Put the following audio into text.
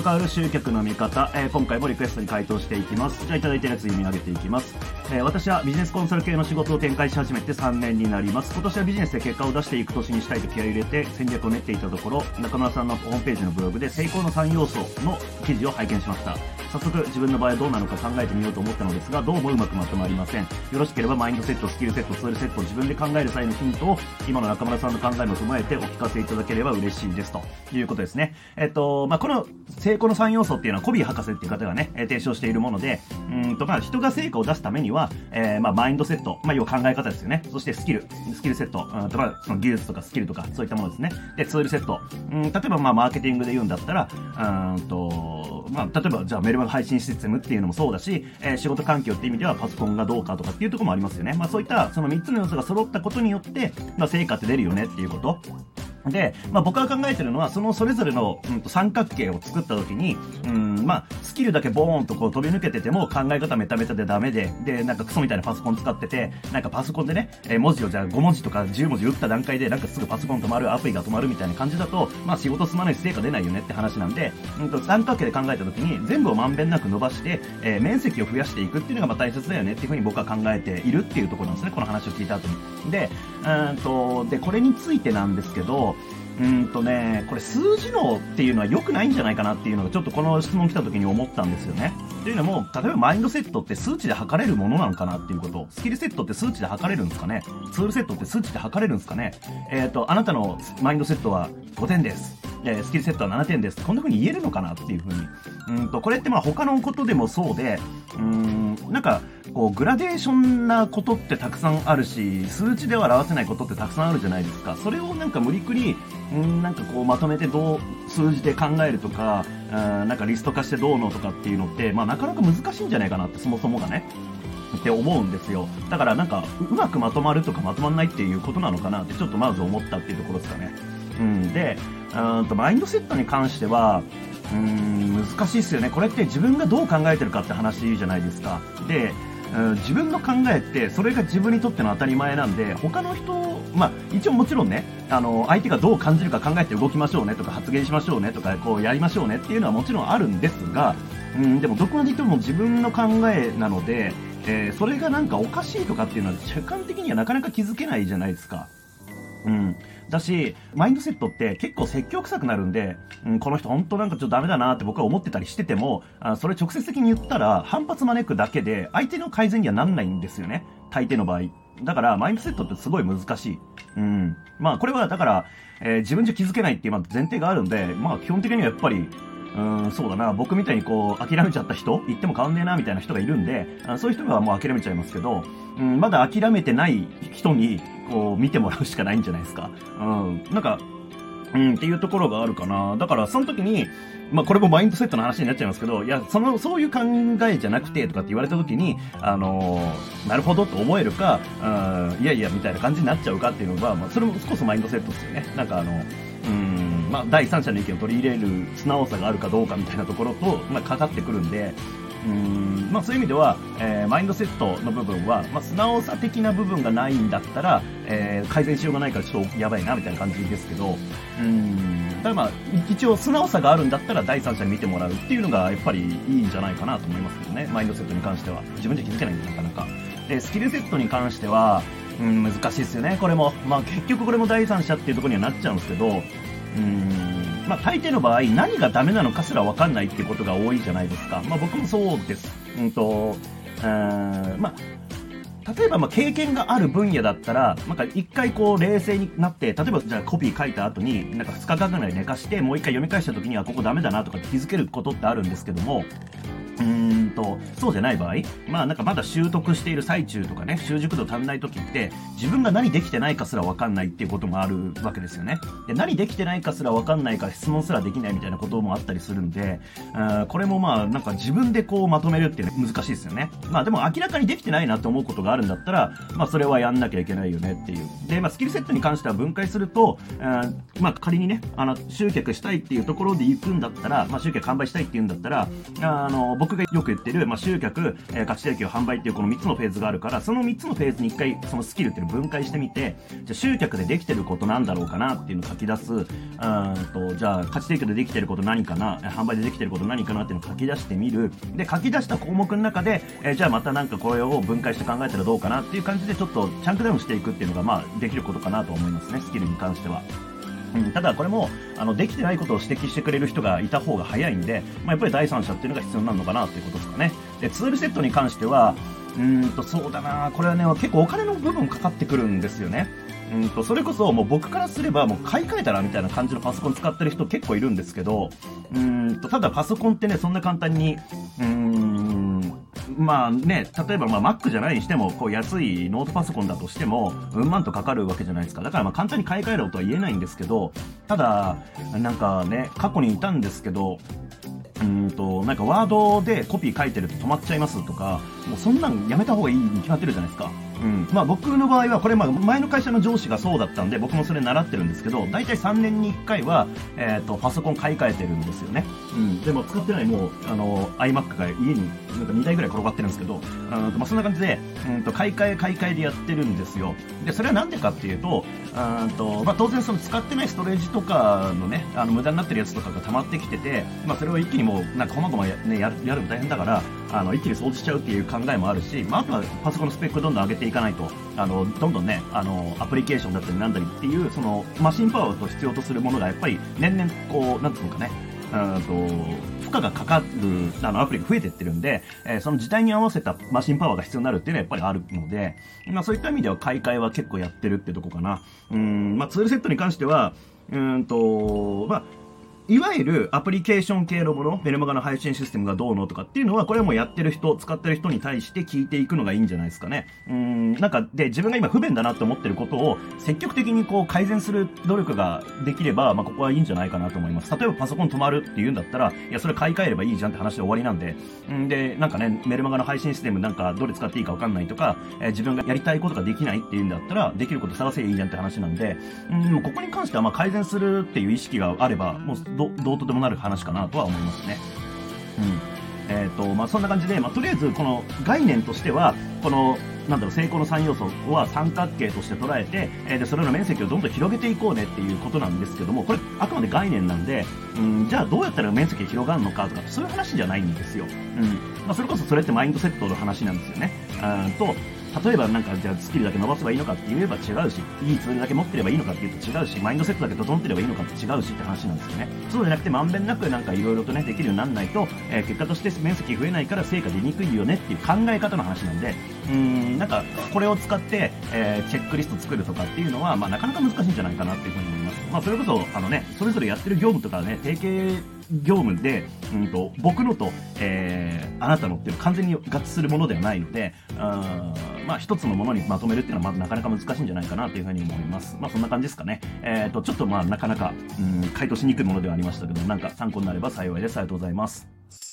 関わる集客の見方、えー、今回もリクエストに回答していきます。じゃあいただいたやつ読み上げていきます。えー、私はビジネスコンサル系の仕事を展開し始めて3年になります。今年はビジネスで結果を出していく年にしたいと気合を入れて戦略を練っていたところ、中村さんのホームページのブログで成功の3要素の記事を拝見しました。早速自分の場合はどうなのか考えてみようと思ったのですが、どうもうまくまとまりません。よろしければマインドセット、スキルセット、ツールセット自分で考える際のヒントを、今の中村さんの考えも踏まえてお聞かせいただければ嬉しいですということですね。えっと、まあ、この成功の3要素っていうのはコビー博士っていう方がね、え提唱しているもので、うんと、まあ、人が成果を出すためには、えー、まあ、マインドセット、まあ、要は考え方ですよね。そしてスキル、スキルセット、うんと、まあ、その技術とかスキルとか、そういったものですね。で、ツールセット。うん、例えば、まあ、マーケティングで言うんだったら、うんと、まあ、例えば、じゃあ、メルマガ配信システムっていうのもそうだし、えー、仕事環境っていう意味ではパソコンがどうかとかっていうとこもありますよね。まあそういったその3つの要素が揃ったことによって、まあ成果って出るよねっていうこと。で、まあ、僕が考えてるのは、そのそれぞれの、うん、と三角形を作った時に、うん、まあ、スキルだけボーンとこう飛び抜けてても考え方メタメタでダメで、で、なんかクソみたいなパソコン使ってて、なんかパソコンでね、えー、文字をじゃあ5文字とか10文字打った段階で、なんかすぐパソコン止まる、アプリが止まるみたいな感じだと、まあ仕事進まないし成果出ないよねって話なんで、うんと三角形で考えた時に、全部をまんべんなく伸ばして、えー、面積を増やしていくっていうのがまあ大切だよねっていうふうに僕は考えているっていうところなんですね、この話を聞いた後に。で、うんと、で、これについてなんですけど、うんとね、これ数字のっていうのは良くないんじゃないかなっていうのがちょっとこの質問来た時に思ったんですよね。というのも、例えばマインドセットって数値で測れるものなのかなっていうこと。スキルセットって数値で測れるんですかねツールセットって数値で測れるんですかねえっ、ー、と、あなたのマインドセットは5点です。えー、スキルセットは7点です。こんな風に言えるのかなっていう風に。うんと、これってまあ他のことでもそうで、うん、なんか、こう、グラデーションなことってたくさんあるし、数値では表せないことってたくさんあるじゃないですか。それをなんか無理くり、うん、なんかこう、まとめてどう、数字で考えるとか、うん、なんかリスト化してどうのとかっていうのって、まあなかなか難しいんじゃないかなって、そもそもがね。って思うんですよ。だからなんか、うまくまとまるとかまとまんないっていうことなのかなってちょっとまず思ったっていうところですかね。うん。で、うんとマインドセットに関しては、うん、難しいですよね。これって自分がどう考えてるかって話じゃないですか。で、自分の考えってそれが自分にとっての当たり前なんで他の人まあ一応もちろんねあの相手がどう感じるか考えて動きましょうねとか発言しましょうねとかこうやりましょうねっていうのはもちろんあるんですが、うん、でもどこまでいっても自分の考えなので、えー、それがなんかおかしいとかっていうのは客観的にはなかなか気づけないじゃないですか。うん。だし、マインドセットって結構説教臭くなるんで、うん、この人本当なんかちょっとダメだなって僕は思ってたりしてても、あそれ直接的に言ったら反発招くだけで相手の改善にはなんないんですよね。大抵の場合。だから、マインドセットってすごい難しい。うん。まあ、これはだから、えー、自分じゃ気づけないっていう前提があるんで、まあ、基本的にはやっぱり、うん、そうだな。僕みたいにこう、諦めちゃった人？言っても変わんねえな、みたいな人がいるんで、あそういう人はもう諦めちゃいますけど、うん、まだ諦めてない人に、こう、見てもらうしかないんじゃないですか。うん、なんか、うん、っていうところがあるかな。だから、その時に、まあ、これもマインドセットの話になっちゃいますけど、いや、その、そういう考えじゃなくて、とかって言われた時に、あのー、なるほどと思えるか、うん、いやいや、みたいな感じになっちゃうかっていうのは、まあ、それもこそマインドセットですよね。なんかあの、うん、まあ、第三者の意見を取り入れる素直さがあるかどうかみたいなところと、まあ、かかってくるんで、うんまあ、そういう意味では、えー、マインドセットの部分は、まあ、素直さ的な部分がないんだったら、えー、改善しようがないからちょっとやばいなみたいな感じですけど、うんただまあ、一応素直さがあるんだったら第三者に見てもらうっていうのがやっぱりいいんじゃないかなと思いますけどね、マインドセットに関しては。自分じゃ気づけないんで、なかなか。で、スキルセットに関しては、うん、難しいですよね、これも。まあ結局これも第三者っていうところにはなっちゃうんですけど、うん、まあ大抵の場合、何がダメなのかすらわかんないっていことが多いじゃないですか。まあ僕もそうです。うんと、うん、まあ、例えばま経験がある分野だったら、なんか一回こう冷静になって、例えばじゃあコピー書いた後に、なんか2日間ぐらい寝かして、もう一回読み返した時にはここダメだなとか気づけることってあるんですけども、うーんと、そうじゃない場合、まあなんかまだ習得している最中とかね、習熟度足んない時って、自分が何できてないかすらわかんないっていうこともあるわけですよね。で、何できてないかすらわかんないか質問すらできないみたいなこともあったりするんで、あこれもまあなんか自分でこうまとめるっていうのは難しいですよね。まあでも明らかにできてないなって思うことがあるんだったら、まあそれはやんなきゃいけないよねっていう。で、まあスキルセットに関しては分解すると、あまあ仮にね、あの、集客したいっていうところで行くんだったら、まあ集客販売したいっていうんだったら、あの、僕がよく言ってる、まあ、集客、えー、価値提供、販売っていうこの3つのフェーズがあるから、その3つのフェーズに1回そのスキルっていうのを分解してみて、じゃ集客でできてることなんだろうかなっていうのを書き出す、うんと、じゃあ価値提供でできてること何かな、販売でできてること何かなっていうのを書き出してみる。で、書き出した項目の中で、えー、じゃあまたなんかこれを分解して考えたらどうかなっていう感じでちょっとチャンクダウンしていくっていうのが、まあ、できることかなと思いますね、スキルに関しては。うん、ただ、これもあのできてないことを指摘してくれる人がいた方が早いんで、まあ、やっぱり第三者っていうのが必要なのかなっていうことですかね。でツールセットに関しては、うんとそうだな、これはね、結構お金の部分かかってくるんですよね。うんとそれこそもう僕からすればもう買い替えたらみたいな感じのパソコン使ってる人結構いるんですけどうんとただパソコンってねそんな簡単にうんまあね、例えばまあ Mac じゃないにしても、こう安いノートパソコンだとしても、うんまんとかかるわけじゃないですか。だからまあ簡単に買い替えろとは言えないんですけど、ただ、なんかね、過去にいたんですけど、うんと、なんかワードでコピー書いてると止まっちゃいますとか、もうそんなんやめた方がいいに決まってるじゃないですか。うん。まあ僕の場合は、これまあ前の会社の上司がそうだったんで、僕もそれ習ってるんですけど、大体3年に1回は、えっ、ー、と、パソコン買い替えてるんですよね。うん。でも使ってないもう、あの、iMac が家になんか2台ぐらい転がってるんですけど、うんとまあ、そんな感じで、うんと買い替え買い替えでやってるんですよ。で、それはなんでかっていうと、うんとまあ、当然その使ってないストレージとかのね、あの無駄になってるやつとかが溜まってきてて、まあ、それを一気にもう、なんか細々や,、ね、やるやるの大変だから、あの一気に掃除しちゃうっていう考えもあるし、まあ、あとはパソコンのスペックをどんどん上げていかないと、あのどんどんね、あのアプリケーションだったりなんだりっていう、そのマシンパワーと必要とするものがやっぱり年々こう、なんていうのかね、うんと負荷がかかるあのアプリが増えていってるんで、えー、その時代に合わせたマシンパワーが必要になるっていうのはやっぱりあるので、まあ、そういった意味では買い替えは結構やってるってとこかな。うん、まあ、ツールセットに関しては、うんと、まあ、いわゆるアプリケーション系のもの、メルマガの配信システムがどうのとかっていうのは、これはもうやってる人、使ってる人に対して聞いていくのがいいんじゃないですかね。うん、なんか、で、自分が今不便だなって思ってることを、積極的にこう改善する努力ができれば、まあ、ここはいいんじゃないかなと思います。例えばパソコン止まるって言うんだったら、いや、それ買い替えればいいじゃんって話で終わりなんで、うんで、なんかね、メルマガの配信システムなんかどれ使っていいかわかんないとか、えー、自分がやりたいことができないっていうんだったら、できること探せばいいじゃんって話なんで、うん、ここに関してはまあ改善するっていう意識があれば、もうど、どうとでもなる話かなとは思いますね。うんえーとまあ、そんな感じで、まあ、とりあえずこの概念としてはこのなんだろう成功の3要素は三角形として捉えて、えー、でそれの面積をどんどん広げていこうねっていうことなんですけどもこれあくまで概念なんで、うん、じゃあどうやったら面積広がるのかとかそういう話じゃないんですよ、うんまあ、それこそそれってマインドセットの話なんですよね。うんと例えばなんかじゃあスキルだけ伸ばせばいいのかって言えば違うし、いいツールだけ持ってればいいのかっていうと違うし、マインドセットだけ整ってればいいのかって違うしって話なんですよね。そうじゃなくてまんべんなくなんかいろいろとね、できるようにならないと、えー、結果として面積増えないから成果出にくいよねっていう考え方の話なんで、うーん、なんかこれを使って、えー、チェックリスト作るとかっていうのは、まあなかなか難しいんじゃないかなっていうふうに思います。まあそれこそ、あのね、それぞれやってる業務とかね、提携業務で、うんと、僕のと、えー、あなたのっていうのは完全に合致するものではないので、あまあ、一つのものにまとめるっていうのは、まずなかなか難しいんじゃないかなというふうに思います。まあ、そんな感じですかね。えっ、ー、と、ちょっとまあ、なかなか、うん、回答しにくいものではありましたけど、なんか参考になれば幸いです。ありがとうございます。